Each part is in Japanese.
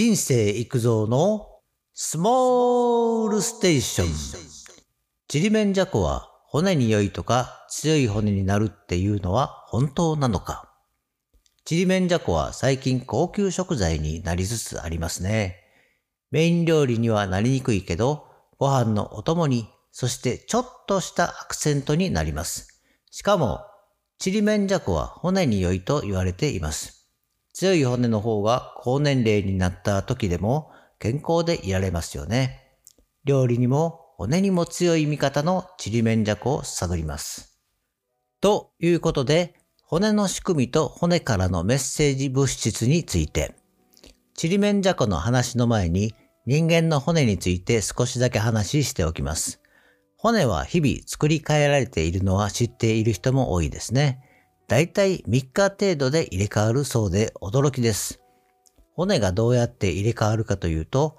人生育造のスモールステーション。ちりめんじゃこは骨に良いとか強い骨になるっていうのは本当なのかちりめんじゃこは最近高級食材になりつつありますね。メイン料理にはなりにくいけど、ご飯のお供に、そしてちょっとしたアクセントになります。しかも、ちりめんじゃこは骨に良いと言われています。強い骨の方が高年齢になった時でも健康でいられますよね。料理にも骨にも強い味方のちりめんじゃこを探ります。ということで、骨の仕組みと骨からのメッセージ物質について、ちりめんじゃこの話の前に人間の骨について少しだけ話しておきます。骨は日々作り変えられているのは知っている人も多いですね。だいたい3日程度で入れ替わるそうで驚きです。骨がどうやって入れ替わるかというと、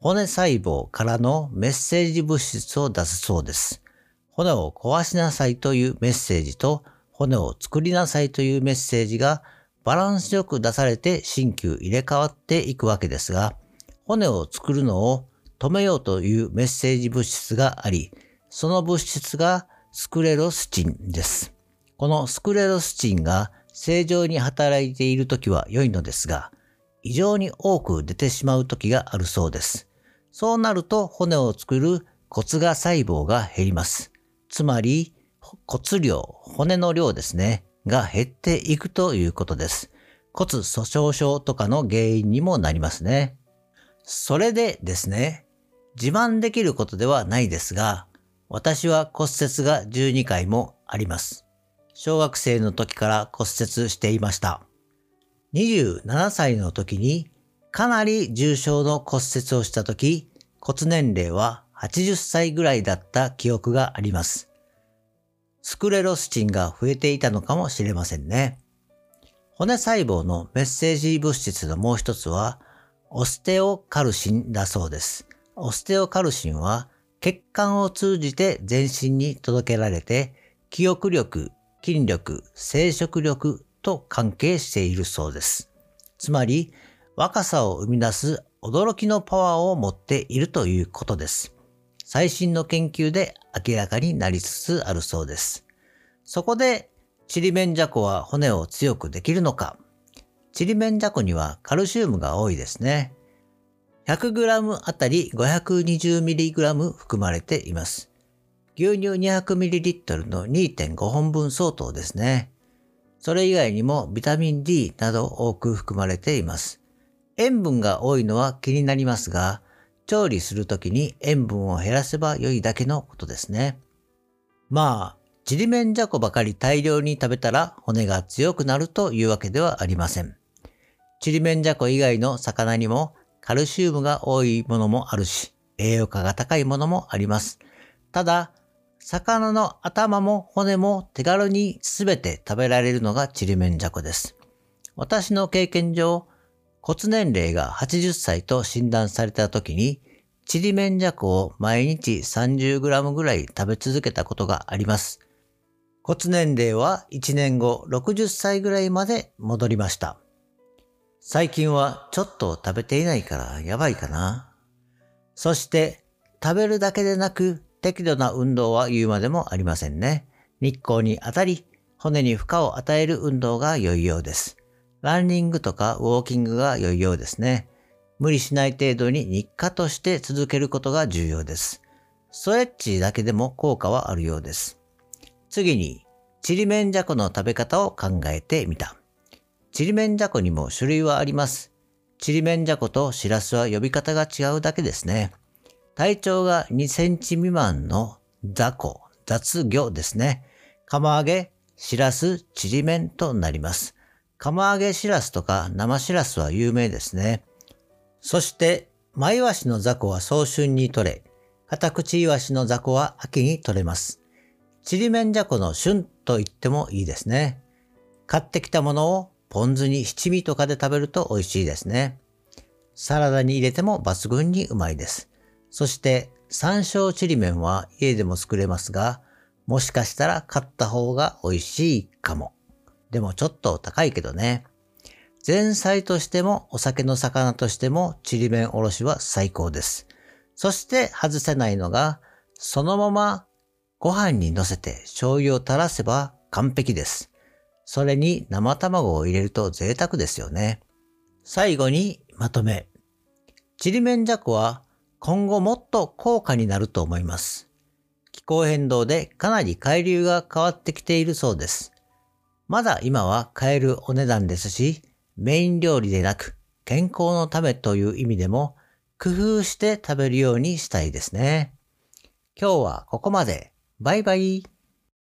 骨細胞からのメッセージ物質を出すそうです。骨を壊しなさいというメッセージと、骨を作りなさいというメッセージがバランスよく出されて新旧入れ替わっていくわけですが、骨を作るのを止めようというメッセージ物質があり、その物質がスクレロスチンです。このスクレロスチンが正常に働いているときは良いのですが、異常に多く出てしまうときがあるそうです。そうなると骨を作る骨芽細胞が減ります。つまり骨量、骨の量ですね、が減っていくということです。骨粗鬆症とかの原因にもなりますね。それでですね、自慢できることではないですが、私は骨折が12回もあります。小学生の時から骨折していました。27歳の時にかなり重症の骨折をした時、骨年齢は80歳ぐらいだった記憶があります。スクレロスチンが増えていたのかもしれませんね。骨細胞のメッセージ物質のもう一つは、オステオカルシンだそうです。オステオカルシンは血管を通じて全身に届けられて、記憶力、筋力、生殖力と関係しているそうです。つまり、若さを生み出す驚きのパワーを持っているということです。最新の研究で明らかになりつつあるそうです。そこで、ちりめんじゃこは骨を強くできるのかちりめんじゃこにはカルシウムが多いですね。100g あたり 520mg 含まれています。牛乳 200ml の2.5本分相当ですね。それ以外にもビタミン D など多く含まれています。塩分が多いのは気になりますが、調理するときに塩分を減らせば良いだけのことですね。まあ、ちりめんじゃこばかり大量に食べたら骨が強くなるというわけではありません。ちりめんじゃこ以外の魚にもカルシウムが多いものもあるし、栄養価が高いものもあります。ただ、魚の頭も骨も手軽にすべて食べられるのがちりめんじゃこです。私の経験上、骨年齢が80歳と診断された時に、ちりめんじゃこを毎日 30g ぐらい食べ続けたことがあります。骨年齢は1年後60歳ぐらいまで戻りました。最近はちょっと食べていないからやばいかな。そして食べるだけでなく適度な運動は言うまでもありませんね。日光に当たり、骨に負荷を与える運動が良いようです。ランニングとかウォーキングが良いようですね。無理しない程度に日課として続けることが重要です。ストレッチだけでも効果はあるようです。次に、ちりめんじゃこの食べ方を考えてみた。ちりめんじゃこにも種類はあります。ちりめんじゃことしらすは呼び方が違うだけですね。体長が2センチ未満の雑魚、雑魚ですね。釜揚げ、しらす、ちりめんとなります。釜揚げしらすとか生しらすは有名ですね。そして、マイワシの雑魚は早春に取れ、カタクチイワシの雑魚は秋に取れます。ちりめんじゃこの旬と言ってもいいですね。買ってきたものをポン酢に七味とかで食べると美味しいですね。サラダに入れても抜群にうまいです。そして山椒ちりめんは家でも作れますが、もしかしたら買った方が美味しいかも。でもちょっと高いけどね。前菜としてもお酒の魚としてもちりめんおろしは最高です。そして外せないのが、そのままご飯に乗せて醤油を垂らせば完璧です。それに生卵を入れると贅沢ですよね。最後にまとめ。ちりめんじゃこは今後もっと高価になると思います。気候変動でかなり海流が変わってきているそうです。まだ今は買えるお値段ですし、メイン料理でなく健康のためという意味でも工夫して食べるようにしたいですね。今日はここまで。バイバイ。